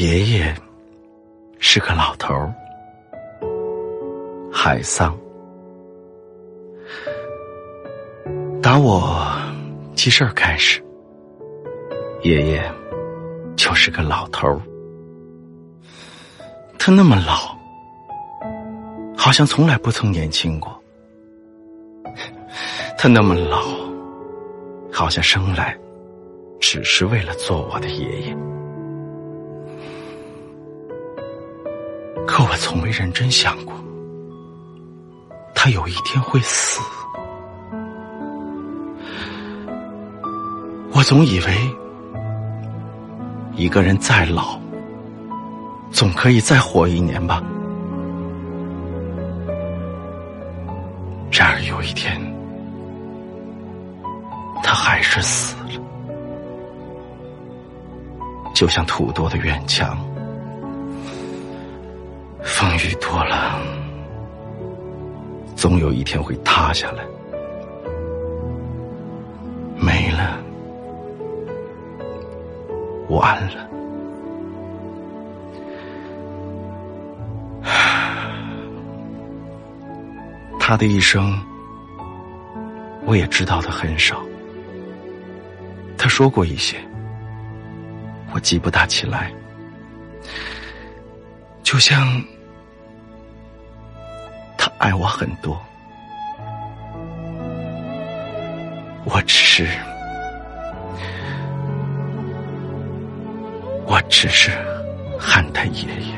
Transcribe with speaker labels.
Speaker 1: 爷爷是个老头儿，海桑。打我记事儿开始，爷爷就是个老头儿。他那么老，好像从来不曾年轻过。他那么老，好像生来只是为了做我的爷爷。从没认真想过，他有一天会死。我总以为，一个人再老，总可以再活一年吧。然而有一天，他还是死了，就像土多的院墙，风雨多了，总有一天会塌下来，没了，完了。他的一生，我也知道的很少。他说过一些，我记不大起来。就像他爱我很多，我只是，我只是喊他爷爷。